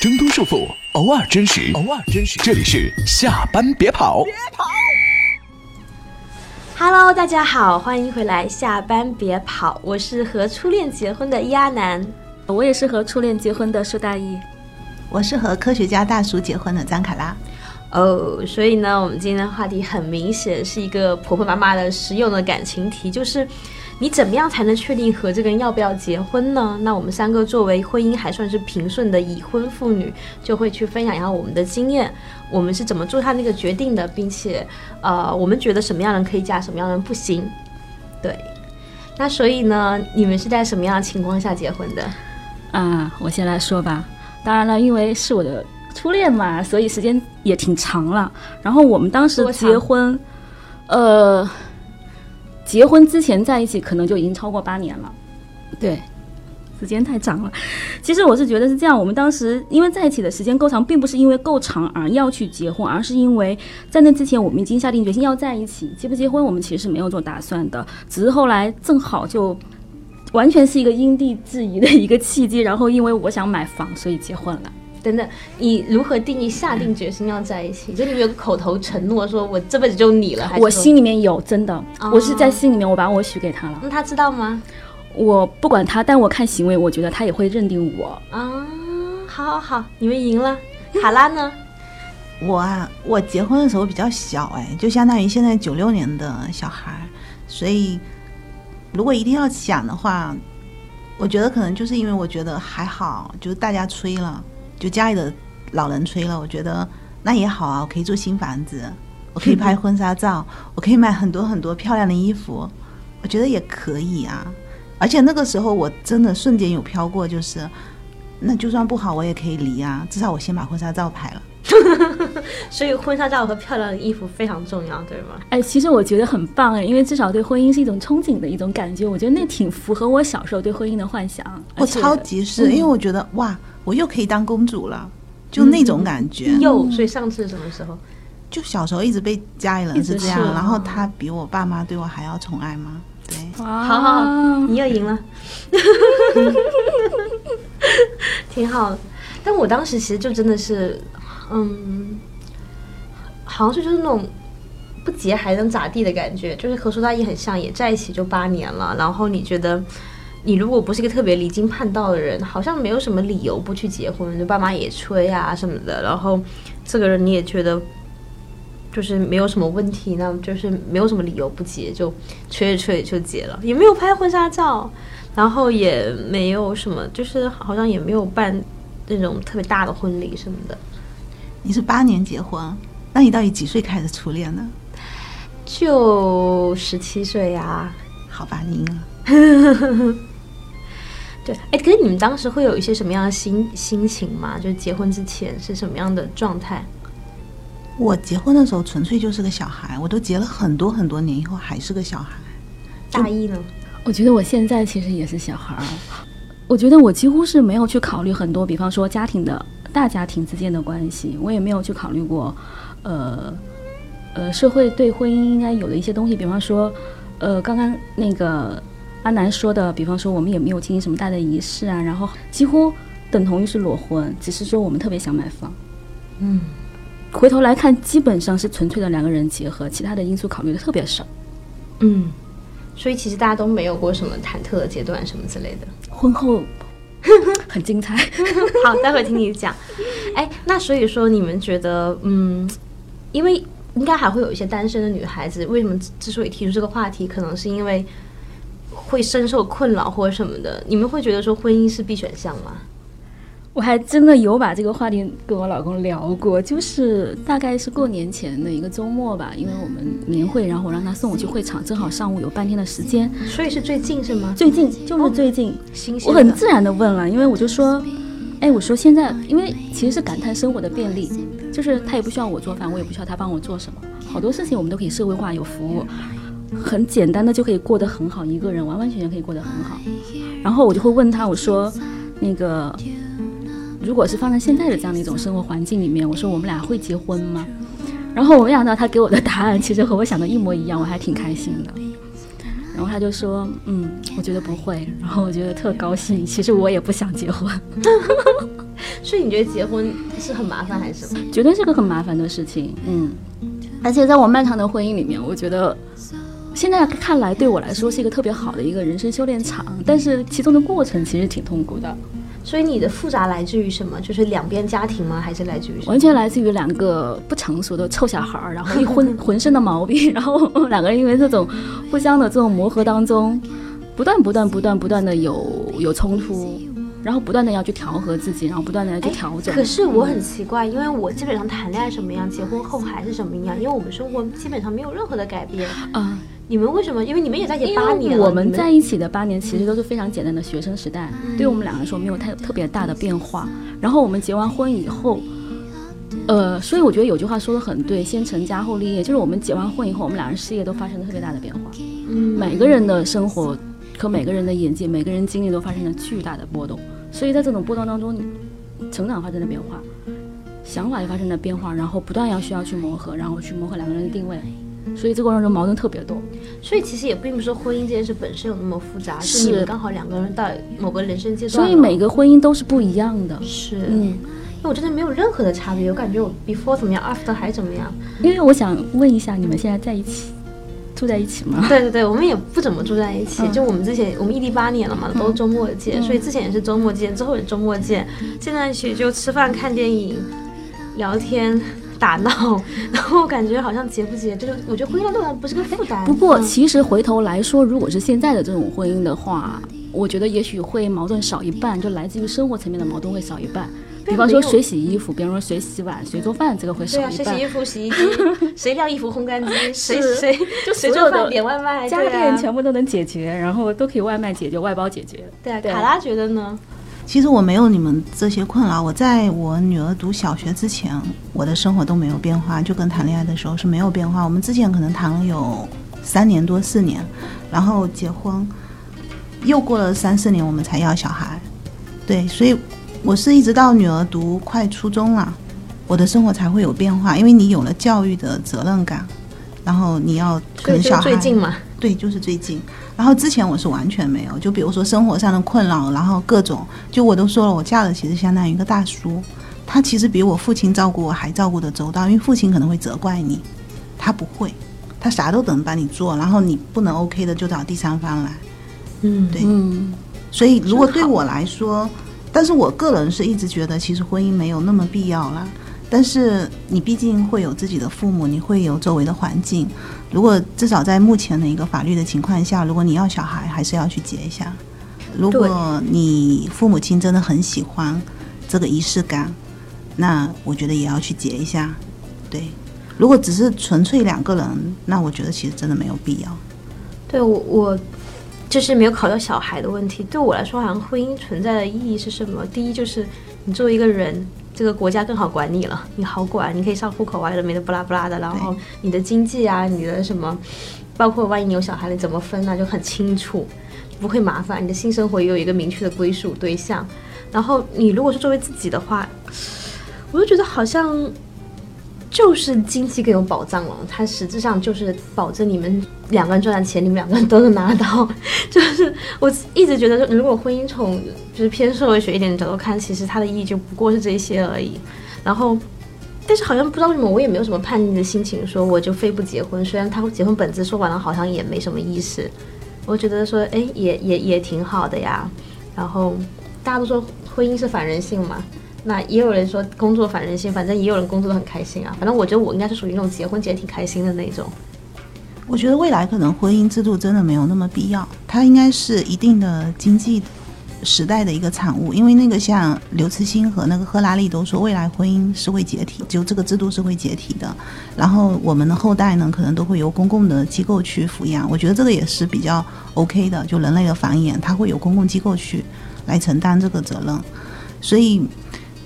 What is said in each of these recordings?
挣脱束缚，偶尔真实，偶尔真实。这里是下班别跑。别跑。Hello，大家好，欢迎回来。下班别跑，我是和初恋结婚的亚楠，我也是和初恋结婚的舒大一，我是和科学家大叔结婚的张卡拉。哦，所以呢，我们今天的话题很明显是一个婆婆妈妈的实用的感情题，就是你怎么样才能确定和这个人要不要结婚呢？那我们三个作为婚姻还算是平顺的已婚妇女，就会去分享一下我们的经验，我们是怎么做下那个决定的，并且呃，我们觉得什么样的人可以嫁，什么样的人不行。对，那所以呢，你们是在什么样的情况下结婚的？啊，我先来说吧。当然了，因为是我的初恋嘛，所以时间也挺长了。然后我们当时结婚，呃，结婚之前在一起可能就已经超过八年了。对，时间太长了。其实我是觉得是这样，我们当时因为在一起的时间够长，并不是因为够长而要去结婚，而是因为在那之前我们已经下定决心要在一起。结不结婚，我们其实是没有做打算的，只是后来正好就。完全是一个因地制宜的一个契机，然后因为我想买房，所以结婚了。等等，你如何定义下定决心要在一起？就你们有个口头承诺，说我这辈子就你了，还是我心里面有真的，哦我是在心里面我把我许给他了。那他知道吗？我不管他，但我看行为，我觉得他也会认定我。啊，好好好，你们赢了。卡拉呢？我啊，我结婚的时候比较小，哎，就相当于现在九六年的小孩，所以如果一定要想的话，我觉得可能就是因为我觉得还好，就是大家催了，就家里的老人催了，我觉得那也好啊，我可以住新房子，我可以拍婚纱照，我可以买很多很多漂亮的衣服，我觉得也可以啊。而且那个时候我真的瞬间有飘过，就是那就算不好我也可以离啊，至少我先把婚纱照拍了。所以婚纱照和漂亮的衣服非常重要，对吗？哎，其实我觉得很棒哎，因为至少对婚姻是一种憧憬的一种感觉，我觉得那挺符合我小时候对婚姻的幻想。我超级是，因为我觉得哇，我又可以当公主了，就那种感觉。又，所以上次是什么时候？就小时候一直被家里人一直是这样，然后他比我爸妈对我还要宠爱吗？对，好好好，你又赢了，挺好的。但我当时其实就真的是，嗯，好像是就是那种不结还能咋地的感觉，就是和苏大一很像，也在一起就八年了。然后你觉得，你如果不是一个特别离经叛道的人，好像没有什么理由不去结婚，就爸妈也催啊什么的。然后这个人你也觉得。就是没有什么问题，那就是没有什么理由不结，就催着催着就结了，也没有拍婚纱照，然后也没有什么，就是好像也没有办那种特别大的婚礼什么的，你是八年结婚，那你到底几岁开始初恋呢？就十七岁呀。好吧，你赢了。对，哎，可是你们当时会有一些什么样的心心情吗？就是结婚之前是什么样的状态？我结婚的时候纯粹就是个小孩，我都结了很多很多年以后还是个小孩。大一呢？我觉得我现在其实也是小孩儿，我觉得我几乎是没有去考虑很多，比方说家庭的大家庭之间的关系，我也没有去考虑过，呃，呃，社会对婚姻应该有的一些东西，比方说，呃，刚刚那个阿南说的，比方说我们也没有进行什么大的仪式啊，然后几乎等同于是裸婚，只是说我们特别想买房，嗯，回头来看，基本上是纯粹的两个人结合，其他的因素考虑的特别少。嗯，所以其实大家都没有过什么忐忑的阶段什么之类的。婚后很精彩。好，待会儿听你讲。哎，那所以说你们觉得，嗯，因为应该还会有一些单身的女孩子，为什么之之所以提出这个话题，可能是因为会深受困扰或者什么的。你们会觉得说婚姻是必选项吗？我还真的有把这个话题跟我老公聊过，就是大概是过年前的一个周末吧，因为我们年会，然后我让他送我去会场，正好上午有半天的时间。所以是最近是吗？最近就是最近，我很自然的问了，因为我就说，哎，我说现在，因为其实是感叹生活的便利，就是他也不需要我做饭，我也不需要他帮我做什么，好多事情我们都可以社会化有服务，很简单的就可以过得很好，一个人完完全全可以过得很好。然后我就会问他，我说，那个。如果是放在现在的这样的一种生活环境里面，我说我们俩会结婚吗？然后我没想到他给我的答案其实和我想的一模一样，我还挺开心的。然后他就说，嗯，我觉得不会。然后我觉得特高兴。其实我也不想结婚。所以你觉得结婚是很麻烦还是什么？绝对是个很麻烦的事情，嗯。而且在我漫长的婚姻里面，我觉得现在看来对我来说是一个特别好的一个人生修炼场，但是其中的过程其实挺痛苦的。所以你的复杂来自于什么？就是两边家庭吗？还是来自于什么？完全来自于两个不成熟的臭小孩儿，然后一浑 浑身的毛病，然后两个人因为这种互相的这种磨合当中，不断不断不断不断的有有冲突，然后不断的要去调和自己，然后不断的要去调整。可是我很奇怪，因为我基本上谈恋爱什么样，结婚后还是什么样，因为我们生活基本上没有任何的改变。啊、你们为什么？因为你们也在一起八年了，我们在一起的八年其实都是非常简单的学生时代，对我们两个来说没有太特别大的变化。然后我们结完婚以后，呃，所以我觉得有句话说的很对，先成家后立业，就是我们结完婚以后，我们两人事业都发生了特别大的变化，嗯每个人的生活和每个人的眼界、每个人经历都发生了巨大的波动。所以在这种波动当中，你成长发生了变化，想法也发生了变化，然后不断要需要去磨合，然后去磨合两个人的定位。所以这个过程中矛盾特别多。所以其实也并不是说婚姻这件事本身有那么复杂，是是你们刚好两个人到某个人生阶段，所以每个婚姻都是不一样的。是，嗯，因为我真的没有任何的差别，我感觉我 before 怎么样，after 还怎么样。因为我想问一下，你们现在在一起，住在一起吗？对对对，我们也不怎么住在一起，嗯就我们之前我们异地八年了嘛，都是周末见，所以之前也是周末见，之后也周末见，现在去就吃饭、看电影、聊天。打闹，然后感觉好像结不结，就是我觉得婚姻对我来不是个负担。不过嗯其实回头来说，如果是现在的这种婚姻的话，我觉得也许会矛盾少一半，就来自于生活层面的矛盾会少一半。比方说谁洗衣服，比方说谁洗碗、谁做饭，这个会少对啊，一半谁洗衣。服、洗衣机，谁晾衣服、烘干机，谁谁 就谁做饭、点外卖，家电全部都能解决，然后都可以外卖解决、外包解决。对啊，对卡拉觉得呢？其实我没有你们这些困扰。我在我女儿读小学之前，我的生活都没有变化，就跟谈恋爱的时候是没有变化。我们之前可能谈了有三年多四年，然后结婚，又过了三四年我们才要小孩。对，所以我是一直到女儿读快初中了，我的生活才会有变化，因为你有了教育的责任感，然后你要可能小孩最近嘛，对，就是最近。然后之前我是完全没有，就比如说生活上的困扰，然后各种，就我都说了，我嫁的其实相当于一个大叔，他其实比我父亲照顾我还照顾的周到，因为父亲可能会责怪你，他不会，他啥都等帮你做，然后你不能 OK 的就找第三方来。嗯，对嗯，所以如果对我来说，但是我个人是一直觉得，其实婚姻没有那么必要啦。但是你毕竟会有自己的父母，你会有周围的环境。如果至少在目前的一个法律的情况下，如果你要小孩，还是要去结一下。如果你父母亲真的很喜欢这个仪式感，那我觉得也要去结一下。对，如果只是纯粹两个人，那我觉得其实真的没有必要。对我我就是没有考虑到小孩的问题。对我来说，好像婚姻存在的意义是什么？第一就是你作为一个人，这个国家更好管你了，你好管，你可以上户口啊，有的没的不拉不拉的，然后你的经济啊，你的什么，包括万一你有小孩了怎么分啊、就很清楚，不会麻烦。你的性生活也有一个明确的归属对象。然后你如果是作为自己的话，我就觉得好像就是经济更有保障了，它实质上就是保证你们两个人赚的钱，你们两个人都能拿到。就是我一直觉得，如果婚姻从就是偏社会学一点的角度看，其实它的意义就不过是这些而已。然后，但是好像不知道为什么，我也没有什么叛逆的心情，说我就非不结婚。虽然他结婚本质说完了好像也没什么意思，我觉得说，哎，也也也挺好的呀。然后大家都说婚姻是反人性嘛，那也有人说工作反人性，反正也有人工作的很开心啊。反正我觉得我应该是属于那种结婚结挺开心的那种。我觉得未来可能婚姻制度真的没有那么必要，它应该是一定的经济时代的一个产物。因为那个像刘慈欣和那个赫拉利都说，未来婚姻是会解体，就这个制度是会解体的。然后我们的后代呢，可能都会由公共的机构去抚养。我觉得这个也是比较 OK 的，就人类的繁衍，它会有公共机构去来承担这个责任。所以，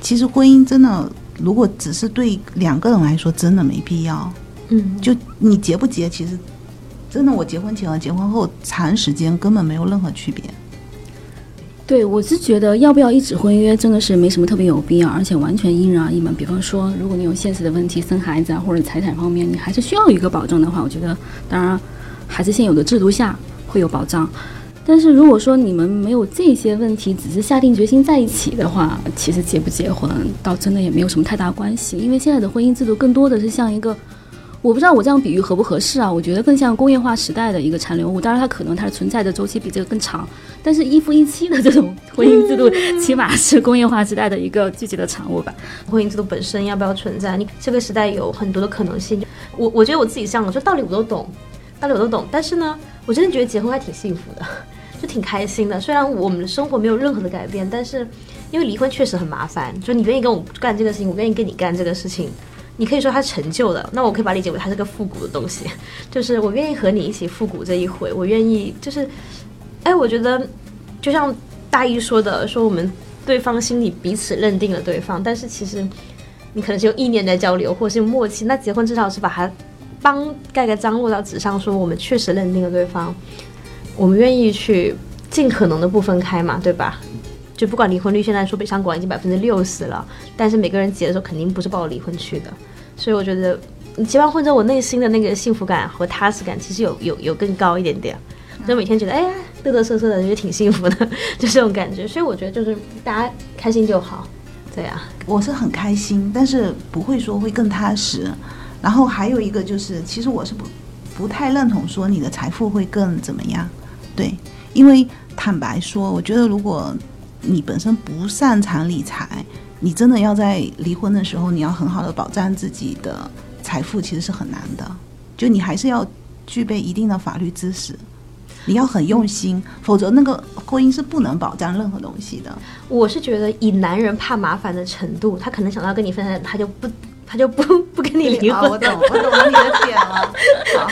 其实婚姻真的，如果只是对两个人来说，真的没必要。嗯，就你结不结，其实真的，我结婚前和结婚后长时间根本没有任何区别。对，我是觉得要不要一纸婚约真的是没什么特别有必要，而且完全因人而异嘛。比方说，如果你有现实的问题，生孩子啊，或者财产方面，你还是需要一个保障的话，我觉得当然还是现有的制度下会有保障。但是如果说你们没有这些问题，只是下定决心在一起的话，其实结不结婚倒真的也没有什么太大关系。因为现在的婚姻制度更多的是像一个，我不知道我这样比喻合不合适啊？我觉得更像工业化时代的一个残留物。当然，它可能它的存在的周期比这个更长，但是一夫一妻的这种婚姻制度，起码是工业化时代的一个具体的产物吧。婚姻制度本身要不要存在？你这个时代有很多的可能性。我我觉得我自己像，我说道理我都懂，道理我都懂，但是呢，我真的觉得结婚还挺幸福的。就挺开心的，虽然我们的生活没有任何的改变，但是因为离婚确实很麻烦。就你愿意跟我干这个事情，我愿意跟你干这个事情，你可以说它成就的，那我可以把理解为它是个复古的东西。就是我愿意和你一起复古这一回，我愿意就是，哎，我觉得就像大一说的，说我们对方心里彼此认定了对方，但是其实你可能是用意念在交流，或是用默契。那结婚至少是把它帮盖个章落到纸上，说我们确实认定了对方。我们愿意去尽可能的不分开嘛，对吧？就不管离婚率现在说北上广已经百分之六十了，但是每个人结的时候肯定不是抱离婚去的，所以我觉得结完婚之后，我内心的那个幸福感和踏实感其实有有有更高一点点，就每天觉得哎呀嘚嘚瑟瑟的，也挺幸福的，就这种感觉。所以我觉得就是大家开心就好，对呀，我是很开心，但是不会说会更踏实。然后还有一个就是，其实我是不不太认同说你的财富会更怎么样。对，因为坦白说，我觉得如果你本身不擅长理财，你真的要在离婚的时候，你要很好的保障自己的财富，其实是很难的。就你还是要具备一定的法律知识，你要很用心，否则那个婚姻是不能保障任何东西的。我是觉得，以男人怕麻烦的程度，他可能想到跟你分开，他就不。他就不 不跟你离婚，我懂，我懂你的点了。好，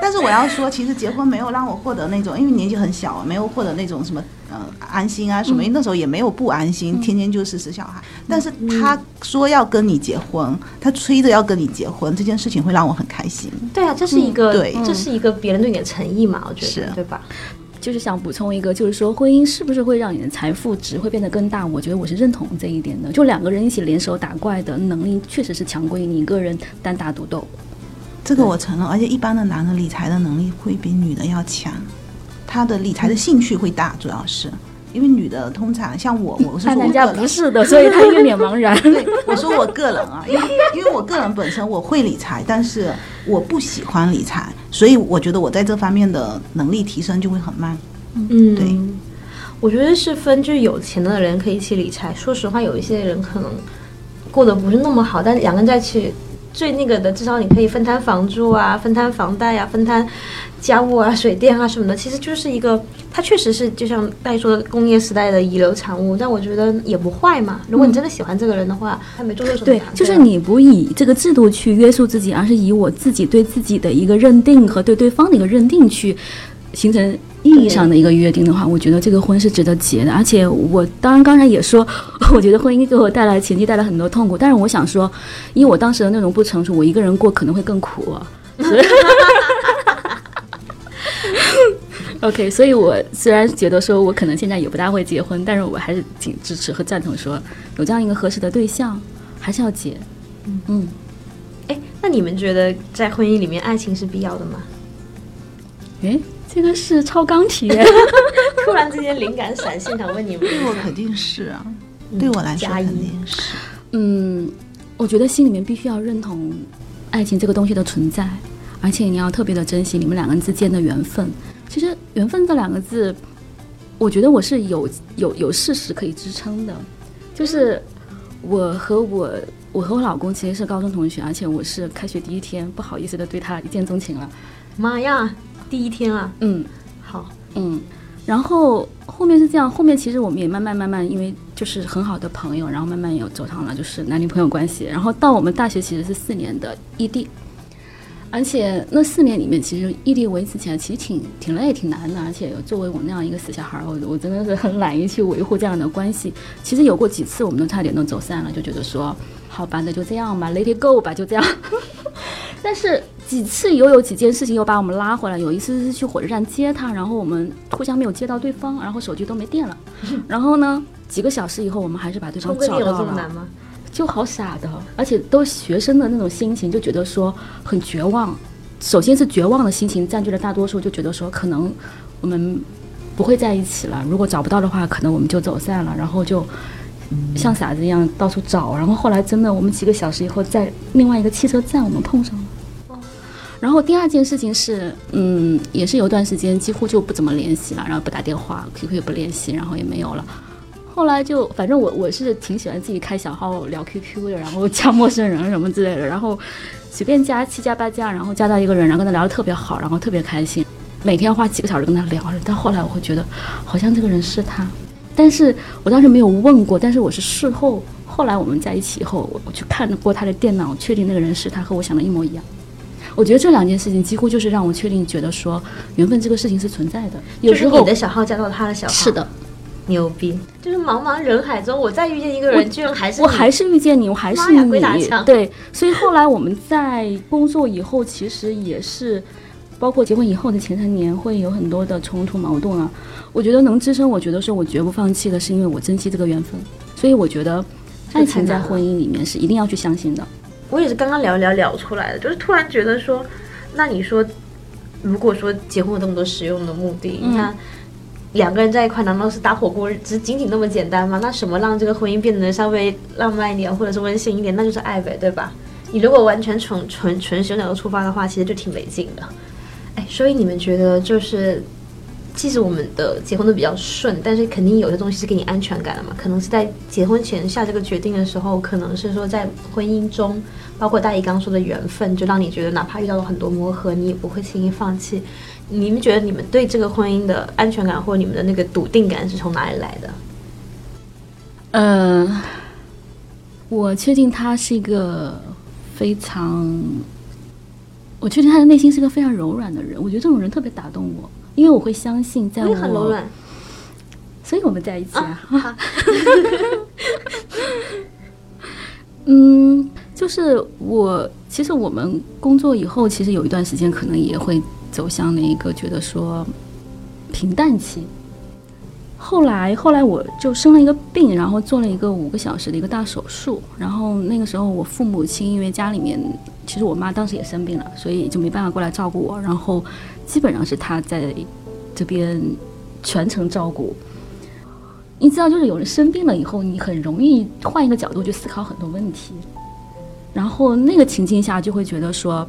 但是我要说，其实结婚没有让我获得那种，因为年纪很小，没有获得那种什么呃安心啊什么。因为那时候也没有不安心，天天就是生小孩。但是他说要跟你结婚，他催着要跟你结婚，这件事情会让我很开心。对啊，这是一个，对，这是一个别人对你的诚意嘛？我觉得，对吧？就是想补充一个，就是说婚姻是不是会让你的财富值会变得更大？我觉得我是认同这一点的。就两个人一起联手打怪的能力，确实是强过于你一个人单打独斗。这个我承认，而且一般的男的理财的能力会比女的要强，他的理财的兴趣会大，主要是。因为女的通常像我，我是说 人家不是的，所以他一脸茫然。对，我说我个人啊，因为因为我个人本身我会理财，但是我不喜欢理财，所以我觉得我在这方面的能力提升就会很慢。嗯，对，我觉得是分，就是有钱的人可以一起理财。说实话，有一些人可能过得不是那么好，但两个人在一起。最那个的，至少你可以分摊房租啊，分摊房贷呀，分摊家务啊、水电啊什么的，其实就是一个，它确实是就像大家说的工业时代的遗留产物，但我觉得也不坏嘛。如果你真的喜欢这个人的话，他没做错什么。对，就是你不以这个制度去约束自己，而是以我自己对自己的一个认定和对对方的一个认定去形成。意义上的一个约定的话，我觉得这个婚是值得结的。而且我当然刚才也说，我觉得婚姻给我带来前期带来很多痛苦。但是我想说，因为我当时的那种不成熟，我一个人过可能会更苦。OK，所以我虽然觉得说我可能现在也不大会结婚，但是我还是挺支持和赞同说，有这样一个合适的对象，还是要结。嗯，哎，那你们觉得在婚姻里面，爱情是必要的吗？哎。这个是超纲题，突然之间灵感闪现，想问你们，对我肯定是啊，对我来说肯定是。嗯，我觉得心里面必须要认同爱情这个东西的存在，而且你要特别的珍惜你们两个人之间的缘分。其实“缘分”这两个字，我觉得我是有有有事实可以支撑的。就是我和我我和我老公其实是高中同学，而且我是开学第一天不好意思的对他一见钟情了。妈呀！第一天啊，嗯，好，嗯，然后后面是这样，后面其实我们也慢慢慢慢，因为就是很好的朋友，然后慢慢有走上了就是男女朋友关系，然后到我们大学其实是四年的异地，而且那四年里面其实异地维持起来其实挺挺累挺难的，而且作为我那样一个死小孩，我我真的是很懒于去维护这样的关系。其实有过几次，我们都差点都走散了，就觉得说好吧，那就这样吧，Let it go 吧，就这样。但是。几次又有几件事情又把我们拉回来。有一次是去火车站接他，然后我们互相没有接到对方，然后手机都没电了。然后呢，几个小时以后，我们还是把对方找到了。就好傻的，而且都学生的那种心情，就觉得说很绝望。首先是绝望的心情占据了大多数，就觉得说可能我们不会在一起了。如果找不到的话，可能我们就走散了，然后就像傻子一样到处找。然后后来真的，我们几个小时以后在另外一个汽车站我们碰上了。然后第二件事情是，嗯，也是有段时间几乎就不怎么联系了，然后不打电话，QQ 也不联系，然后也没有了。后来就反正我我是挺喜欢自己开小号聊 QQ 的，然后加陌生人什么之类的，然后随便加七加八加，然后加到一个人，然后跟他聊得特别好，然后特别开心，每天花几个小时跟他聊。但后来我会觉得，好像这个人是他，但是我当时没有问过，但是我是事后，后来我们在一起以后，我我去看过他的电脑，确定那个人是他，和我想的一模一样。我觉得这两件事情几乎就是让我确定，觉得说缘分这个事情是存在的。有时候就是你的小号加到他的小号，是的，牛逼！就是茫茫人海中，我再遇见一个人，居然还是我还是遇见你，我还是妈呀鬼打你，对，所以后来我们在工作以后，其实也是，包括结婚以后的前三年，会有很多的冲突矛盾啊。我觉得能支撑，我觉得说我绝不放弃的，是因为我珍惜这个缘分。所以我觉得，爱情在婚姻里面是一定要去相信的。我也是刚刚聊一聊聊出来的，就是突然觉得说，那你说，如果说结婚有这么多实用的目的，嗯你看两个人在一块，难道是打火锅，只仅仅那么简单吗？那什么让这个婚姻变得稍微浪漫一点，或者是温馨一点，那就是爱呗，对吧？你如果完全从纯纯实用角度出发的话，其实就挺没劲的。哎，所以你们觉得就是即使我们的结婚都比较顺，但是肯定有些东西是给你安全感的嘛。可能是在结婚前下这个决定的时候，可能是说在婚姻中，包括大姨刚说的缘分，就让你觉得哪怕遇到了很多磨合，你也不会轻易放弃。你们觉得你们对这个婚姻的安全感或者你们的那个笃定感是从哪里来的？呃，我确定他是一个非常，我确定他的内心是个非常柔软的人。我觉得这种人特别打动我，因为我会相信，在我我很柔软，所以我们在一起啊。好嗯，就是我，其实我们工作以后，其实有一段时间可能也会走向那一个觉得说平淡期。后来，后来我就生了一个病，然后做了一个五个小时的一个大手术。然后那个时候，我父母亲因为家里面，其实我妈当时也生病了，所以就没办法过来照顾我。然后基本上是她在这边全程照顾。你知道，就是有人生病了以后，你很容易换一个角度去思考很多问题。然后那个情境下，就会觉得说，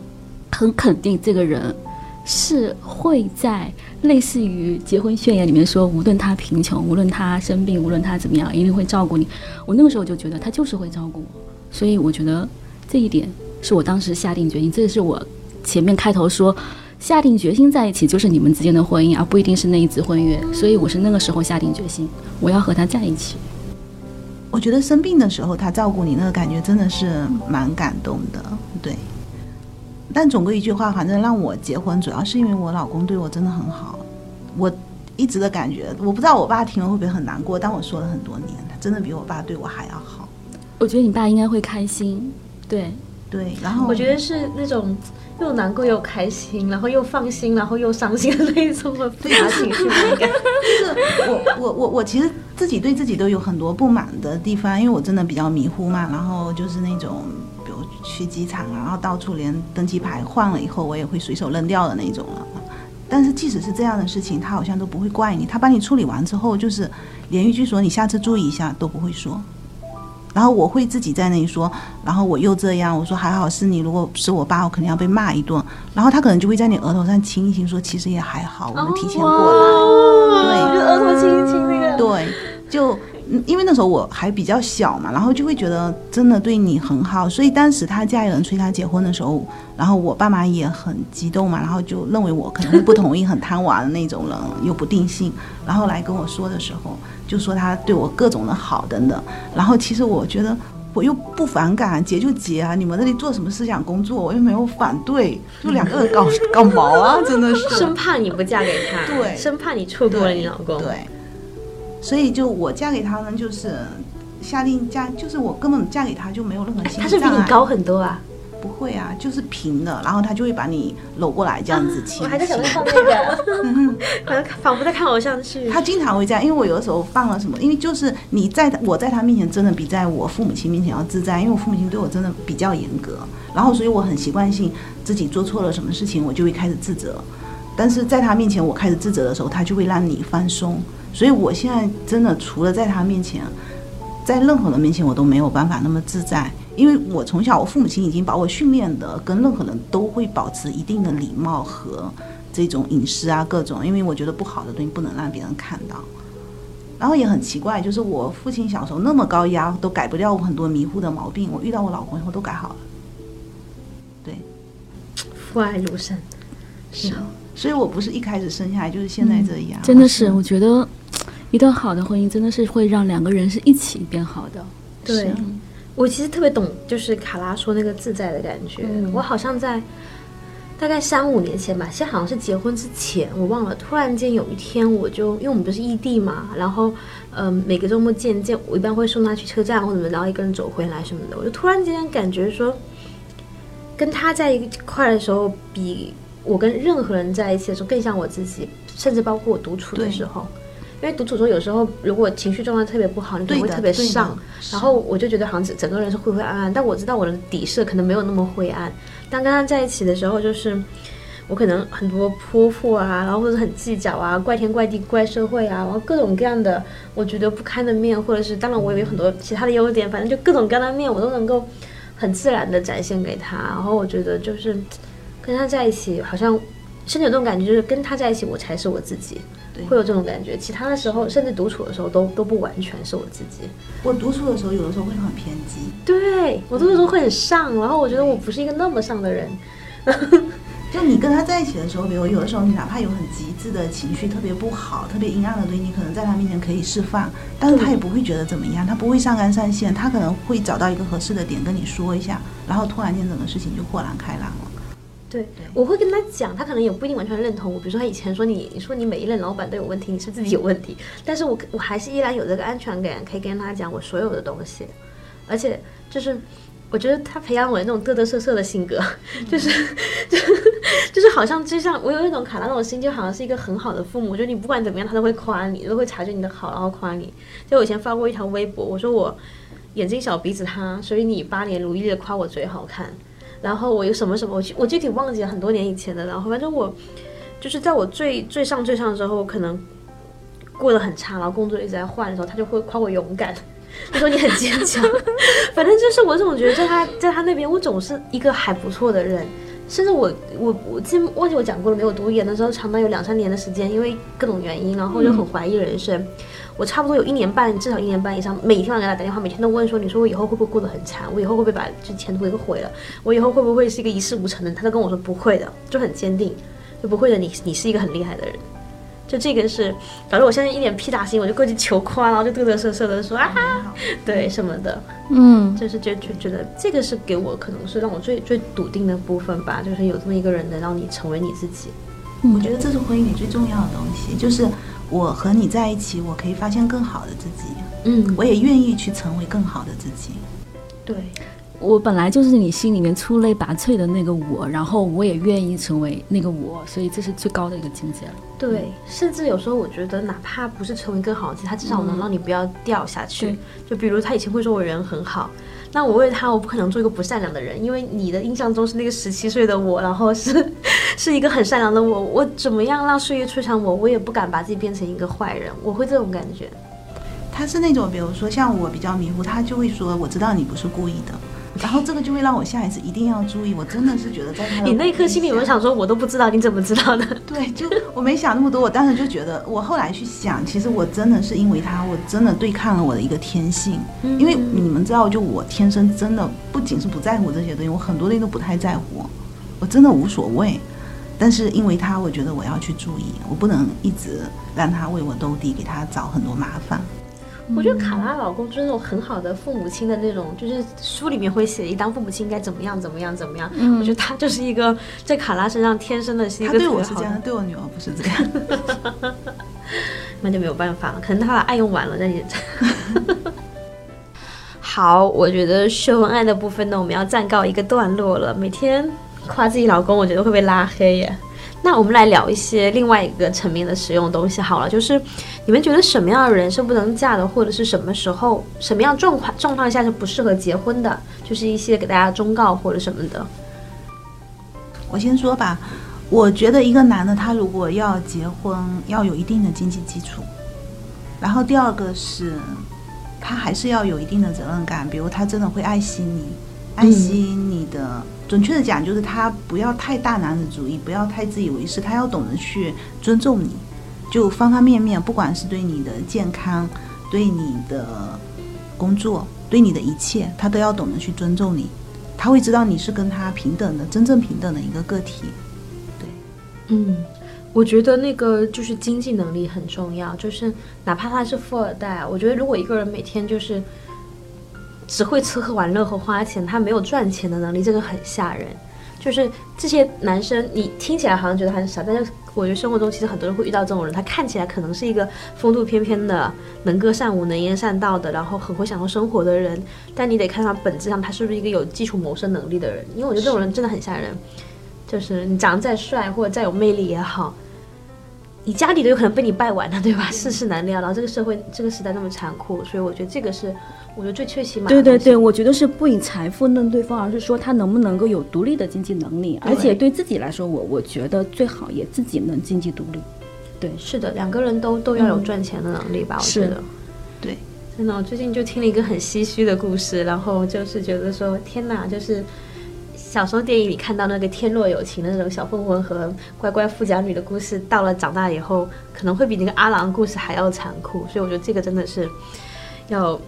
很肯定这个人是会在类似于结婚宣言里面说，无论他贫穷，无论他生病，无论他怎么样，一定会照顾你。我那个时候就觉得他就是会照顾我，所以我觉得这一点是我当时下定决心，这也是我前面开头说。下定决心在一起，就是你们之间的婚姻，而不一定是那一纸婚约。所以我是那个时候下定决心，我要和他在一起。我觉得生病的时候他照顾你那个感觉真的是蛮感动的，对。但总归一句话，反正让我结婚，主要是因为我老公对我真的很好。我一直的感觉，我不知道我爸听了会不会很难过，但我说了很多年，他真的比我爸对我还要好。我觉得你爸应该会开心，对，对，然后我觉得是那种又难过又开心，然后又放心，然后又伤心的那一种的复杂情绪，应该。就是我我我我其实自己对自己都有很多不满的地方，因为我真的比较迷糊嘛，然后就是那种，去机场啊，然后到处连登机牌换了以后，我也会随手扔掉的那种了。但是即使是这样的事情，他好像都不会怪你，他帮你处理完之后，就是连一句说你下次注意一下都不会说。然后我会自己在那里说，然后我又这样，我说还好是你，如果是我爸，我肯定要被骂一顿。然后他可能就会在你额头上亲一亲，说其实也还好，我们提前过来。对，就额头亲一亲那个。对，就嗯因为那时候我还比较小嘛，然后就会觉得真的对你很好，所以当时他家里人催他结婚的时候，然后我爸妈也很激动嘛，然后就认为我可能会不同意，很贪玩的那种人，又不定性，然后来跟我说的时候，就说他对我各种的好等等，然后其实我觉得。我又不反感，结就结啊！你们那里做什么思想工作，我又没有反对，就两个人搞搞毛啊！真的是，生怕你不嫁给他，对生怕你错过了你老公，对，所以就我嫁给他呢，就是下定嫁，就是我根本嫁给他就没有任何心他理障碍。是比你高很多啊！不会啊，就是平的，然后他就会把你搂过来这样子亲。我还在想着看那个，好像仿佛在看偶像剧。他经常会这样，因为我有的时候放了什么，因为就是你在我在他面前真的比在我父母亲面前要自在，因为我父母亲对我真的比较严格，然后所以我很习惯性自己做错了什么事情，我就会开始自责。但是在他面前我开始自责的时候，他就会让你放松。所以我现在真的除了在他面前，在任何人面前我都没有办法那么自在，因为我从小我父母亲已经把我训练的跟任何人都会保持一定的礼貌和这种隐私啊各种，因为我觉得不好的东西不能让别人看到。然后也很奇怪，就是我父亲小时候那么高压都改不掉我很多迷糊的毛病，我遇到我老公以后都改好了。对，父爱如山，是所以我不是一开始生下来就是现在这样，真的是，我觉得一段好的婚姻真的是会让两个人是一起变好的。对，我其实特别懂，就是卡拉说那个自在的感觉。嗯我好像在大概三五年前吧，其实好像是结婚之前，我忘了。突然间有一天，我就因为我们不是异地嘛，然后嗯、每个周末见见，我一般会送他去车站或者什么，然后一个人走回来什么的。我就突然间感觉说，跟他在一块的时候，比我跟任何人在一起的时候更像我自己，甚至包括我独处的时候。因为独处中，有时候如果情绪状态特别不好，你可能会特别上，然后我就觉得好像整整个人是灰灰暗暗，但我知道我的底色可能没有那么灰暗。但跟他在一起的时候，就是我可能很多泼妇啊，然后或者很计较啊，怪天怪地怪社会啊，然后各种各样的我觉得不堪的面，或者是当然我也有很多其他的优点，反正就各种各样的面我都能够很自然的展现给他。然后我觉得就是跟他在一起，好像甚至有那种感觉，就是跟他在一起我才是我自己。会有这种感觉，其他的时候，甚至独处的时候都都不完全是我自己。我独处的时候，有的时候会很偏激，对我有时候会很上，然后我觉得我不是一个那么上的人。就你跟他在一起的时候，比如有的时候你哪怕有很极致的情绪，特别不好、特别阴暗的东西，你可能在他面前可以释放，但是他也不会觉得怎么样，他不会上纲上线，他可能会找到一个合适的点跟你说一下，然后突然间整个事情就豁然开朗了。对，我会跟他讲，他可能也不一定完全认同我。比如说他以前说你，你说你每一任老板都有问题，你是自己有问题，但是我我还是依然有这个安全感，可以跟他讲我所有的东西，而且就是。我觉得他培养我那种嘚嘚瑟瑟的性格，就是，就就是好像就像我有一种卡拉那种心，就好像是一个很好的父母，就你不管怎么样，他都会夸你，都会察觉你的好，然后夸你。就我以前发过一条微博，我说我眼睛小鼻子塌，所以你八年如一日夸我嘴好看。然后我有什么什么，我具我具体忘记了很多年以前的，然后反正我就是在我最最上最上的时候，我可能过得很差，然后工作一直在换的时候，他就会夸我勇敢，他说你很坚强，反正就是我总觉得在他在他那边，我总是一个还不错的人。甚至我我我记忘记我讲过了没有？读研的时候，长达有两三年的时间，因为各种原因，然后就很怀疑人生。我差不多有一年半，至少一年半以上，每天晚上给他打电话，每天都问说：“你说我以后会不会过得很惨？我以后会不会把就前途给毁了？我以后会不会是一个一事无成的人？”他都跟我说不会的，就很坚定，就不会的。你你是一个很厉害的人。就这个是，反正我现在一脸屁大心，我就过去求夸，然后就嘚嘚瑟瑟的说啊，对什么的，嗯，就是就就觉得这个是给我可能是让我最最笃定的部分吧，就是有这么一个人能让你成为你自己。我觉得这是婚姻里最重要的东西，就是我和你在一起，我可以发现更好的自己，嗯，我也愿意去成为更好的自己。对，我本来就是你心里面出类拔萃的那个我，然后我也愿意成为那个我，所以这是最高的一个境界了。对，甚至有时候我觉得，哪怕不是成为更好的自己，他至少能让你不要掉下去。对就比如他以前会说我人很好，那我为他，我不可能做一个不善良的人，因为你的印象中是那个十七岁的我，然后是是一个很善良的我，我怎么样让岁月摧残我，我也不敢把自己变成一个坏人，我会这种感觉。他是那种，比如说像我比较迷糊，他就会说我知道你不是故意的，然后这个就会让我下一次一定要注意。我真的是觉得在他你那一刻心里有没有想说，我都不知道，你怎么知道的？对，就我没想那么多，我当时就觉得，我后来去想，其实我真的是因为他，我真的对抗了我的一个天性，因为你们知道，就我天生真的不仅是不在乎这些东西，我很多东西都不太在乎，我真的无所谓。但是因为他，我觉得我要去注意，我不能一直让他为我兜底，给他找很多麻烦。我觉得卡拉老公就是那种很好的父母亲的那种，就是书里面会写，一当父母亲应该怎么样怎么样怎么样。我觉得他就是一个在卡拉身上天生的是一他个特别好的对我是这样，对我女儿不是这样。那就没有办法了，可能他把爱用完了，那也。好，我觉得秀恩爱的部分呢，我们要暂告一个段落了。每天夸自己老公，我觉得会被拉黑耶。那我们来聊一些另外一个层面的实用东西好了，就是你们觉得什么样的人是不能嫁的，或者是什么时候、什么样状况状况下是不适合结婚的，就是一些给大家忠告或者什么的。我先说吧，我觉得一个男的他如果要结婚，要有一定的经济基础，然后第二个是，他还是要有一定的责任感，比如他真的会爱惜你，爱惜你的。准确的讲，就是他不要太大男子主义，不要太自以为是，他要懂得去尊重你，就方方面面，不管是对你的健康，对你的工作，对你的一切，他都要懂得去尊重你。他会知道你是跟他平等的，真正平等的一个个体。对嗯，我觉得那个就是经济能力很重要，就是哪怕他是富二代，我觉得如果一个人每天就是只会吃喝玩乐和花钱，他没有赚钱的能力，这个很吓人。就是这些男生，你听起来好像觉得很傻，但是我觉得生活中其实很多人会遇到这种人，他看起来可能是一个风度翩翩的、能歌善舞、能言善道的，然后很会享受生活的人，但你得看他本质上他是不是一个有基础谋生能力的人，因为我觉得这种人真的很吓人。就是你长得再帅或者再有魅力也好，你家里都有可能被你败完了，对吧？世事难料，然后这个社会这个时代那么残酷，所以我觉得这个是我觉得最最起码。对对对，我觉得是不以财富论对方，而是说他能不能够有独立的经济能力，而且对自己来说，我我觉得最好也自己能经济独立。对，是的，两个人都都要有赚钱的能力吧？我觉得，对，真的，我最近就听了一个很唏嘘的故事，然后就是觉得说，天哪，就是。小时候电影里看到那个天若有情的那种小混混和乖乖富家女的故事，到了长大以后，可能会比那个阿郎故事还要残酷。所以我觉得这个真的是要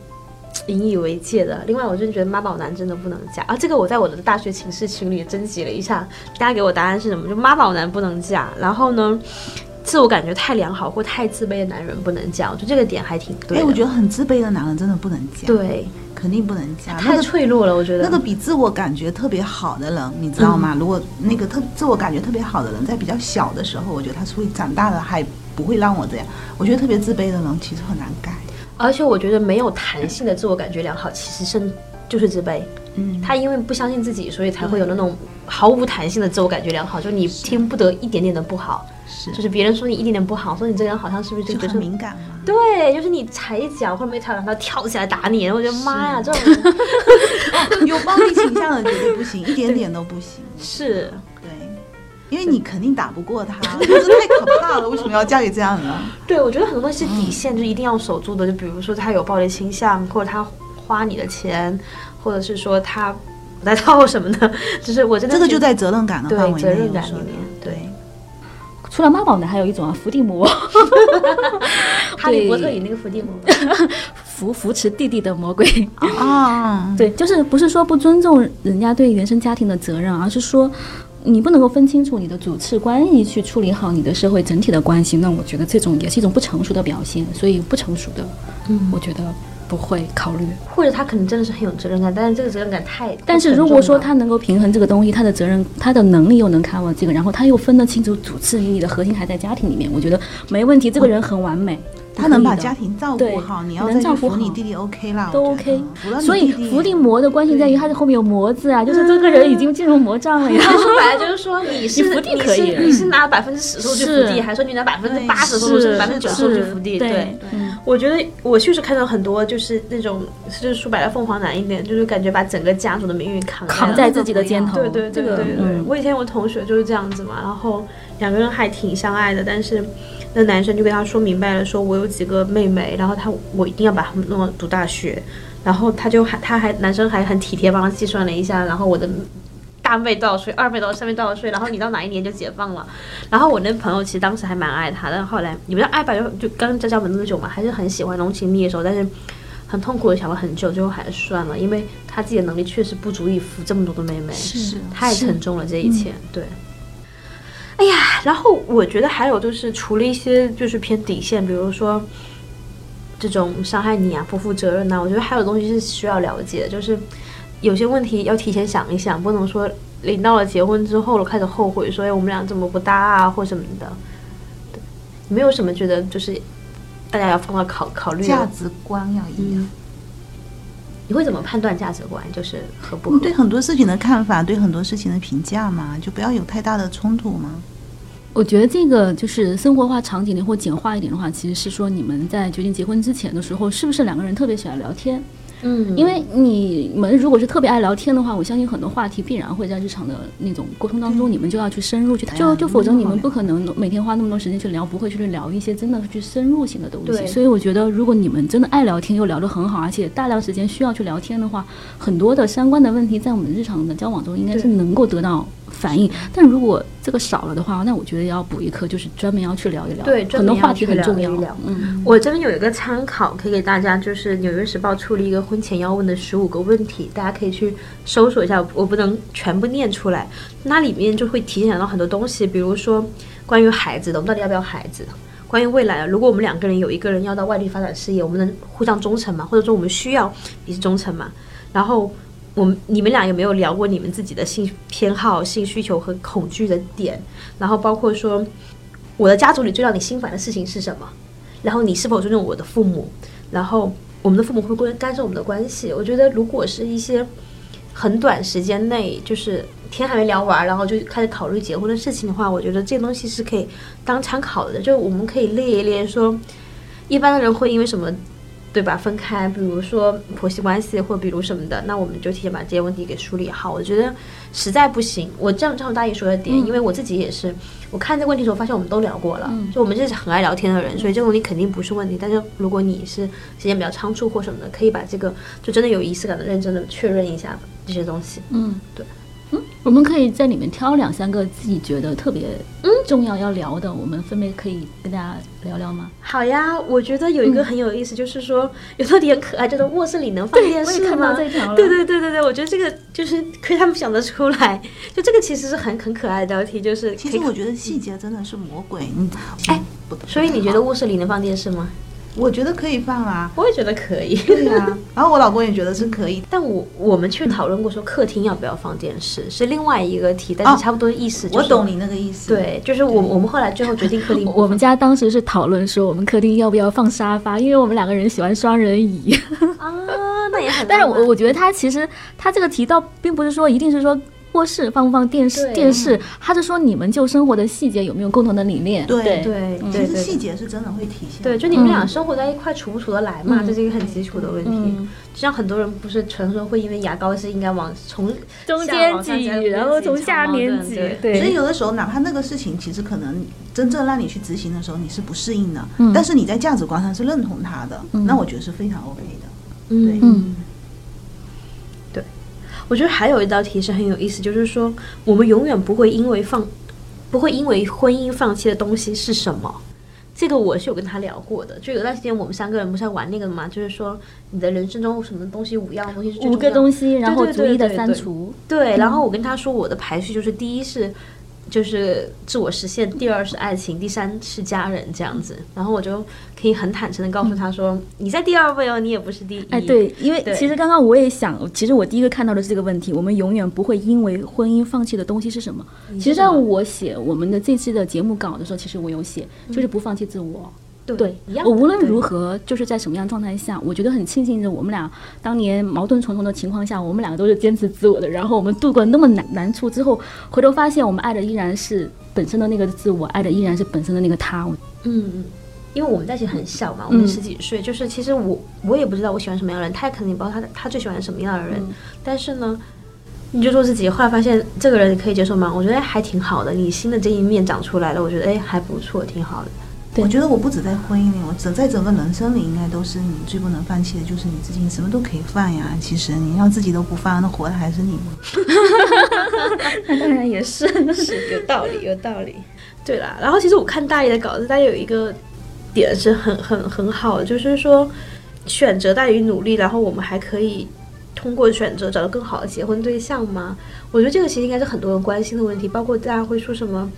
引以为戒的。另外，我真的觉得妈宝男真的不能嫁啊！这个我在我的大学寝室群里征集了一下，大家给我答案是什么？就妈宝男不能嫁。然后呢，自我感觉太良好或太自卑的男人不能嫁。我觉得这个点还挺对。哎，我觉得很自卑的男人真的不能嫁。对。肯定不能加，太脆弱了。我觉得那个比自我感觉特别好的人，你知道吗？如果那个特自我感觉特别好的人，在比较小的时候，我觉得他是会长大了还不会让我这样。我觉得特别自卑的人其实很难改。而且我觉得没有弹性的自我感觉良好，其实是就是自卑。嗯，他因为不相信自己，所以才会有那种毫无弹性的自我感觉良好，就你听不得一点点的不好。就是别人说你一点点不好，说你这个人好像是不是就很敏感嘛？对，就是你踩一脚或者没踩到，他跳起来打你，我觉得妈呀，这种 有暴力倾向的绝对不行，一点点都不行。是，对，因为你肯定打不过他，就是太可怕了。为什么要嫁给这样的人？对，我觉得很多东西底线就一定要守住的，就比如说他有暴力倾向，或者他花你的钱，或者是说他不带套什么的，就是我真的这个就在责任感的范围内，责任感里面，对。除了妈宝男，还有一种啊，伏地魔。哈利波特里那个伏地魔，扶扶持弟弟的魔鬼 啊。对，就是不是说不尊重人家对原生家庭的责任，而是说你不能够分清楚你的主次关系去处理好你的社会整体的关系。那我觉得这种也是一种不成熟的表现。所以不成熟的，嗯，我觉得。不会考虑，或者他可能真的是很有责任感，但是这个责任感太……但是如果说他能够平衡这个东西，他的责任、他的能力又能 cover 这个，然后他又分得清楚主次，你的核心还在家庭里面，我觉得没问题。这个人很完美。他能把家庭照顾好，你要再去扶你弟弟 OK 啦，都 OK。所以伏地魔的关系在于他的后面有魔字啊，就是这个人已经进入魔障了呀。说白了就是说你是伏地可以，你是拿百分之十收入去伏地，还是说你拿百分之八十收入、百分之九十收入去伏地？对，我觉得我确实看到很多就是那种，就是说白了凤凰男一点，就是感觉把整个家族的命运扛扛在自己的肩头。对对对对对。我以前我同学就是这样子嘛，然后两个人还挺相爱的，但是。那男生就跟他说明白了，说我有几个妹妹，然后他我一定要把他们弄到读大学，然后他就还他还男生还很体贴，帮他计算了一下，然后我的大妹多少岁，二妹多少，三妹多少岁，然后你到哪一年就解放了。然后我那朋友其实当时还蛮爱他，但是后来你们爱吧，就就刚家家门那么久嘛，还是很喜欢浓情蜜意的时候，但是很痛苦的想了很久，最后还是算了，因为他自己的能力确实不足以扶这么多的妹妹，是太沉重了这一切，对。哎呀，然后我觉得还有就是，除了一些就是偏底线，比如说这种伤害你啊、不负责任呐，我觉得还有东西是需要了解的，就是有些问题要提前想一想，不能说领到了结婚之后了开始后悔，说哎我们俩怎么不搭啊或什么的。没有什么觉得就是大家要放到考考虑价值观要一样。你会怎么判断价值观？就是合不合？对很多事情的看法，对很多事情的评价嘛，就不要有太大的冲突嘛。我觉得这个就是生活化场景里或简化一点的话，其实是说你们在决定结婚之前的时候，是不是两个人特别喜欢聊天？嗯，因为你们如果是特别爱聊天的话，我相信很多话题必然会在日常的那种沟通当中，你们就要去深入去谈，就就否则你们不可能每天花那么多时间去聊，不会去聊一些真的去深入性的东西。对。所以我觉得，如果你们真的爱聊天又聊得很好，而且大量时间需要去聊天的话，很多的相关的问题在我们日常的交往中应该是能够得到反应。但如果这个少了的话，那我觉得要补一课，就是专门要去聊一聊，对很多话题很重要。嗯，我这边有一个参考，可以给大家，就是《纽约时报》出了一个婚前要问的十五个问题，大家可以去搜索一下，我不能全部念出来。那里面就会提醒到很多东西，比如说关于孩子的，我们到底要不要孩子？关于未来，如果我们两个人有一个人要到外地发展事业，我们能互相忠诚吗？或者说我们需要彼此忠诚吗？然后我们你们俩有没有聊过你们自己的性偏好、性需求和恐惧的点？然后包括说我的家族里最让你心烦的事情是什么？然后你是否尊重我的父母？然后我们的父母会不会干涉我们的关系？我觉得如果是一些很短时间内，就是天还没聊完，然后就开始考虑结婚的事情的话，我觉得这东西是可以当参考的。就我们可以列一列说，一般的人会因为什么，对吧？分开，比如说婆媳关系，或比如什么的，那我们就提前把这些问题给梳理好。我觉得实在不行，我这样照大姨说的点，因为我自己也是，我看这个问题的时候发现我们都聊过了，就我们这是很爱聊天的人，所以这个问题肯定不是问题。但是如果你是时间比较仓促或什么的，可以把这个就真的有仪式感的、认真的确认一下这些东西。嗯，对。嗯，我们可以在里面挑两三个自己觉得特别重要要聊的，我们分别可以跟大家聊聊吗？好呀，我觉得有一个很有意思，就是说有道理很可爱，就是卧室里能放电视吗看到？这条了。对对对对对，我觉得这个就是可以他们想得出来，就这个其实是很很可爱的标题，就是其实我觉得细节真的是魔鬼。嗯，哎所以你觉得卧室里能放电视吗？我觉得可以放啊。我也觉得可以。对啊，然后我老公也觉得是可以。但我我们去讨论过说客厅要不要放电视是另外一个题，但哦是差不多意思、就是我懂你那个意思。，对，就是我我们后来最后决定客厅 我们家当时是讨论说，我们客厅要不要放沙发，因为我们两个人喜欢双人椅。啊，那也很。但是我我觉得他其实他这个题倒，并不是说一定是说卧室放不放电视电视，他就说你们就生活的细节有没有共同的理念。对对对其实细节是真的会体现。对，就你们俩生活在一块处不处得来嘛，嗯。这是一个很基础的问题。嗯。就像很多人不是传说会因为牙膏是应该往从中间挤，然后从下面挤，对对。所以有的时候，哪怕那个事情其实可能真正让你去执行的时候，你是不适应的，嗯。但是你在价值观上是认同他的，嗯。那我觉得是非常 OK 的。嗯。嗯我觉得还有一道题是很有意思，就是说我们永远不会因为放，不会因为婚姻放弃的东西是什么。这个我是有跟他聊过的，就有段时间我们三个人不是在玩那个嘛，就是说你的人生中什么东西五样东西是五个东西，然后对逐一的删除。对，然后我跟他说我的排序就是第一是就是自我实现，第二是爱情，第三是家人这样子。然后我就可以很坦诚的告诉他说，你在第二位哦，你也不是第一。哎，对，因为其实刚刚我也想，其实我第一个看到的是这个问题，我们永远不会因为婚姻放弃的东西是什么。其实，在我写我们的这期的节目稿的时候，其实我有写，就是不放弃自我。对对一样。我无论如何，就是在什么样状态下，我觉得很庆幸着我们俩当年矛盾重重的情况下，我们两个都是坚持自我的，然后我们度过那么难难处之后，回头发现我们爱的依然是本身的那个自我，爱的依然是本身的那个他。嗯，嗯，因为我们在一起很小嘛，我们嗯十几岁，就是其实我我也不知道我喜欢什么样的人，他也肯定不知道他他最喜欢什么样的人，嗯但是呢。你就做自己，后来发现这个人你可以接受吗？我觉得还挺好的，你新的这一面长出来了，我觉得哎还不错，挺好的。对我觉得我不止在婚姻里，我整在整个人生里，应该都是你最不能放弃的，就是你自己，你什么都可以放呀。其实你要自己都不放，那活的还是你吗？那当然也是，是有道理，有道理。对啦，然后其实我看大爷的稿子，大爷有一个点是很很很好的，就是说选择大于努力，然后我们还可以通过选择找到更好的结婚对象吗？我觉得这个其实应该是很多人关心的问题，包括大家会说什么，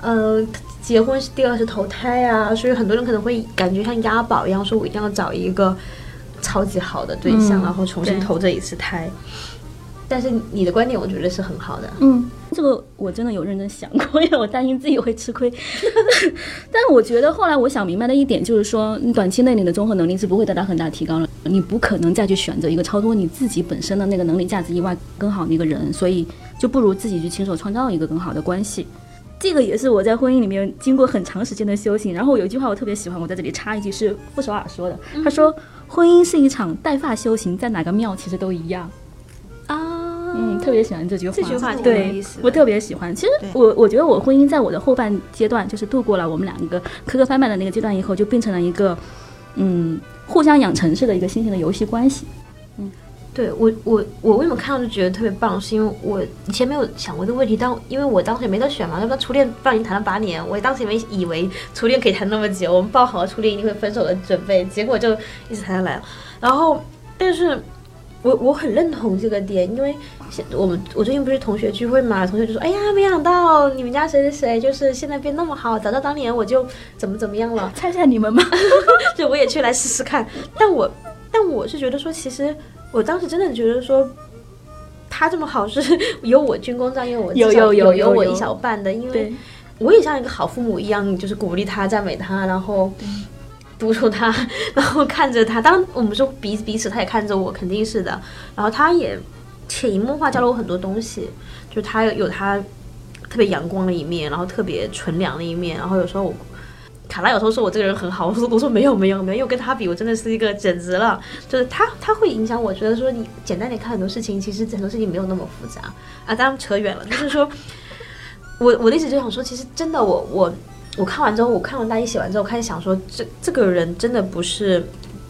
呃，结婚是第二次投胎啊，所以很多人可能会感觉像押宝一样，说我一定要找一个超级好的对象，嗯然后重新投这一次胎。但是你的观点，我觉得是很好的。嗯，这个我真的有认真想过，因为我担心自己会吃亏。但是我觉得后来我想明白的一点就是说，你短期内你的综合能力是不会得到很大提高了，你不可能再去选择一个超脱你自己本身的那个能力价值以外更好的一个人，所以就不如自己去亲手创造一个更好的关系。这个也是我在婚姻里面经过很长时间的修行。然后有一句话我特别喜欢，我在这里插一句，是傅首尔说的，他说：“婚姻是一场带发修行，在哪个庙其实都一样。啊，嗯，特别喜欢这句话。这句话挺有对意思我特别喜欢。其实我我觉得我婚姻在我的后半阶段，就是度过了我们两个磕磕绊绊的那个阶段以后，就变成了一个嗯互相养成式的一个新型的游戏关系。对我我我为什么看到就觉得特别棒，是因为我以前没有想过这个问题，但因为我当时也没得选嘛，要不然初恋不然已经谈了八年，我当时也没以为初恋可以谈那么久，我们抱好了初恋一定会分手的准备，结果就一直谈下来了。然后，但是我我很认同这个点，因为现我们我最近不是同学聚会嘛，同学就说，哎呀，没想到你们家谁谁谁就是现在变那么好，早知道当年我就怎么怎么样了。猜猜你们吗？就我也去来试试看。但我但我是觉得说，其实我当时真的觉得说，他这么好是 有我军功章，有我有有有有我一小半的，因为，我也像一个好父母一样，就是鼓励他、赞美他，然后督促他，然后看着他。当然，我们说彼此彼此，他也看着我，肯定是的。然后他也潜移默化教了我很多东西，就他有有他特别阳光的一面，然后特别纯良的一面。然后有时候我卡拉有时候说我这个人很好，我说我说没有没有没有，跟他比，我真的是一个简直了。就是他他会影响我，觉得说你简单点看很多事情，其实很多事情没有那么复杂啊。当然扯远了，就是说。我我的意思就想说，其实真的我我我看完之后，我看完大一写完之后，开始想说，这这个人真的不是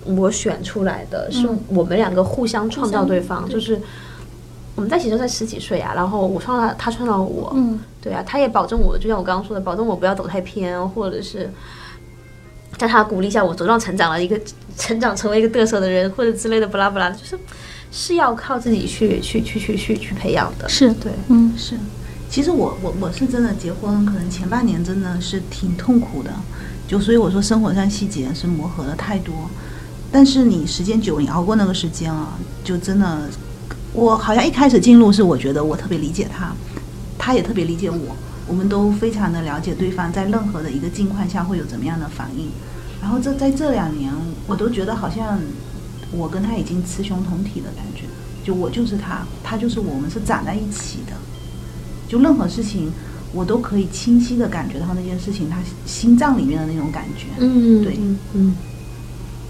我选出来的，是我们两个互相创造对方，就是我们在一起都在十几岁啊，然后我创造他，他创造我，嗯，对啊，他也保证我，就像我刚刚说的，保证我不要走太偏，或者是在他鼓励下，我茁壮成长了一个成长成为一个嘚瑟的人，或者之类的，不拉不拉，就是是要靠自己去去去去去去培养的，是对，嗯，是，其实我我我是真的结婚，可能前半年真的是挺痛苦的，就所以我说生活上细节是磨合的太多，但是你时间久，你熬过那个时间啊，就真的，我好像一开始进入是我觉得我特别理解他，他也特别理解我，我们都非常的了解对方在任何的一个境况下会有怎么样的反应，然后这在这两年，我都觉得好像我跟他已经雌雄同体的感觉，就我就是他，他就是我，我们是长在一起的。就任何事情，我都可以清晰的感觉到那件事情他心脏里面的那种感觉。嗯，对嗯嗯。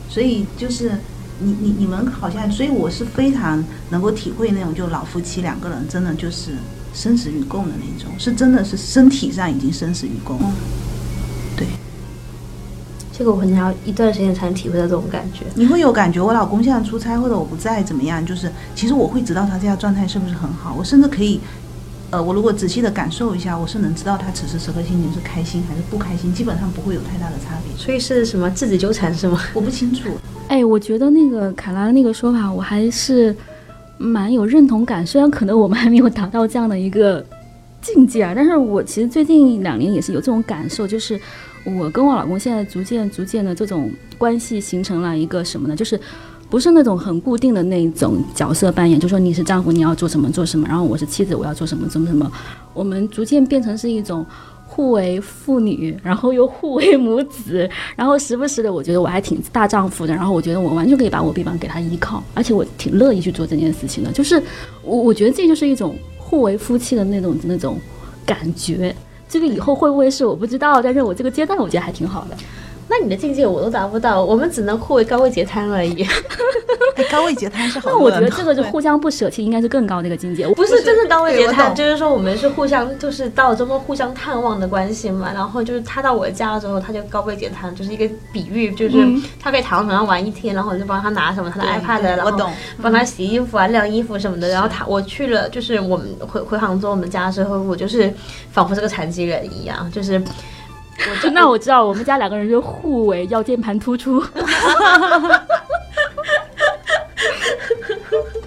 所以就是你你你们好像，所以我是非常能够体会那种，就老夫妻两个人真的就是生死与共的那种，是真的是身体上已经生死与共。对，这个我可能要一段时间才能体会到这种感觉。你会有感觉，我老公现在出差或者我不在怎么样，就是其实我会知道他这样状态是不是很好，我甚至可以。呃，我如果仔细的感受一下，我是能知道他此时此刻心情是开心还是不开心，基本上不会有太大的差别。所以是什么质子纠缠是吗？我不清楚，哎，我觉得那个卡拉那个说法，我还是蛮有认同感。虽然可能我们还没有达到这样的一个境界啊，但是我其实最近两年也是有这种感受，就是我跟我老公现在逐渐逐渐的这种关系形成了一个什么呢？就是不是那种很固定的那种角色扮演，就说你是丈夫，你要做什么做什么，然后我是妻子，我要做什么做什么。我们逐渐变成是一种互为父女，然后又互为母子，然后时不时的，我觉得我还挺大丈夫的，然后我觉得我完全可以把我臂膀给他依靠，而且我挺乐意去做这件事情的。就是我我觉得这就是一种互为夫妻的那种那种感觉。这个以后会不会是我不知道，但是我这个阶段我觉得还挺好的。那你的境界我都达不到，我们只能互为高位截瘫而已。哎，高位截瘫是好那我。觉得这个就互相不舍弃，应该是更高的一个境界。不是真的高位截瘫，就是说我们是互相，就是到周末互相探望的关系嘛。然后就是他到我家的时候，他就高位截瘫，就是一个比喻，就是嗯他可以躺在床上玩一天，然后我就帮他拿什么他的 iPad，然后帮他洗衣服啊、晾衣服什么的。然后他我去了，就是我们回回杭州我们家之后，我就是仿佛是个残疾人一样，就是。我 就那我知道，我们家两个人就互为腰间盘突出。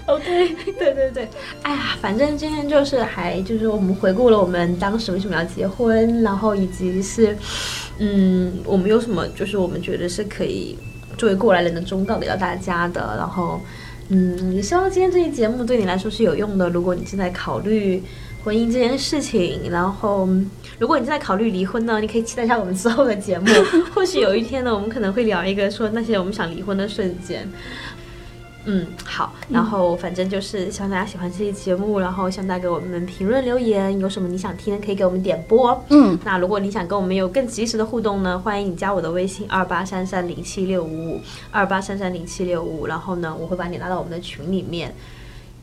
OK，对对对，哎呀，反正今天就是还就是我们回顾了我们当时为什么要结婚，然后以及是，嗯，我们有什么就是我们觉得是可以作为过来人的忠告给到大家的，然后，嗯，也希望今天这期节目对你来说是有用的。如果你正在考虑婚姻这件事情，然后如果你正在考虑离婚呢，你可以期待一下我们之后的节目，或许有一天呢，我们可能会聊一个说那些我们想离婚的瞬间。嗯，好，然后反正就是希望大家喜欢这期节目，然后希望大家给我们评论留言，有什么你想听的可以给我们点播。嗯，那如果你想跟我们有更及时的互动呢，欢迎你加我的微信二八三三零七六五五二八三三零七六五，然后呢，我会把你拉到我们的群里面，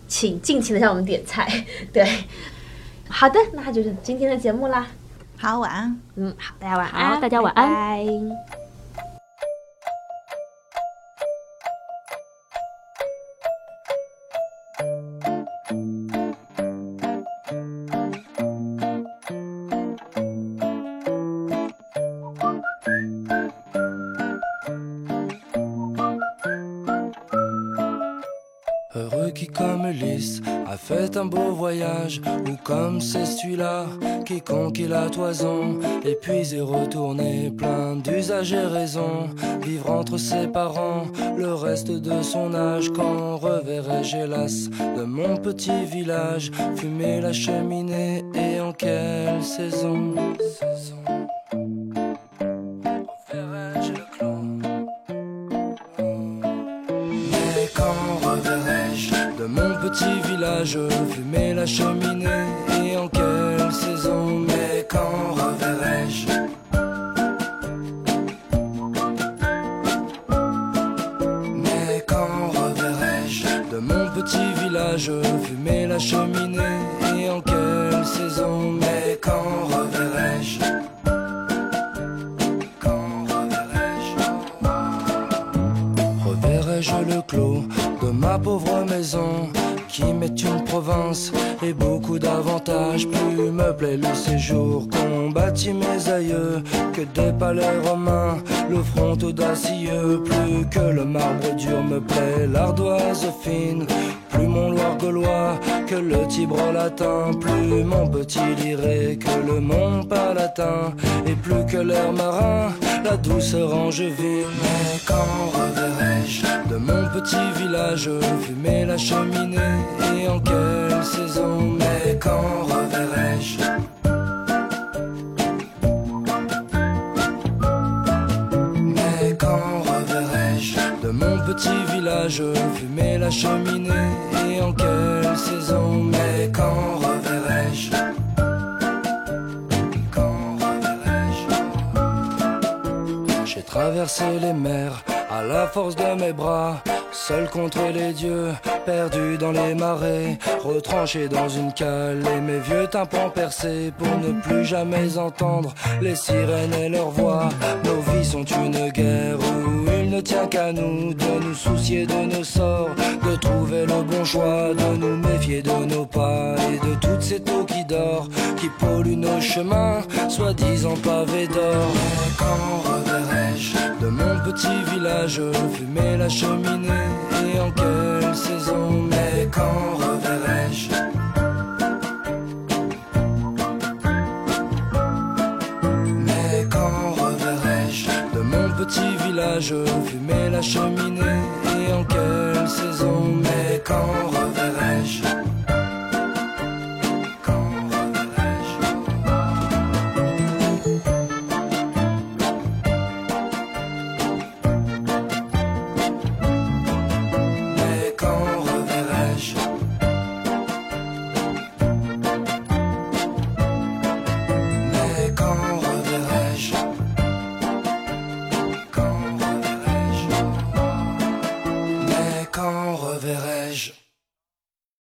请尽情的向我们点菜。对，好的，那就是今天的节目啦。好，晚安。嗯，好，大家晚安，好大家晚安。拜拜 un beau voyage Ou comme c'est celui-là qui conquit la toison Et puis est retourné plein d'usages et raisons Vivre entre ses parents le reste de son âge Quand reverrai-je hélas de mon petit village Fumer la cheminée et en quelle saison? je fumais la cheminée. Plus me plaît le séjour qu'ont bâti mes aïeux Que des palais romains, le front audacieux. Plus que le marbre dur me plaît l'ardoise fine. Plus mon Loire gaulois que le Tibre latin. Plus mon petit liré que le mont palatin. Et plus que l'air marin, la douceur angevine Mais quand reverrai-je de mon petit village Fumer la cheminée et en traversé les mers à la force de mes bras, seul contre les dieux, perdu dans les marais, retranché dans une cale et mes vieux tympans percés pour ne plus jamais entendre les sirènes et leurs voix. Nos vies sont une guerre où il ne tient qu'à nous de nous soucier de nos sorts, de trouver le bon choix, de nous méfier de nos pas et de toutes ces taux qui dorent, qui polluent nos chemins, soi-disant pavés d'or. Quand reverrai-je de mon petit village fumer la cheminée et en quelle saison? Mais quand reverrai-je village fumait la cheminée. Et en quelle saison mais quand reverrai-je?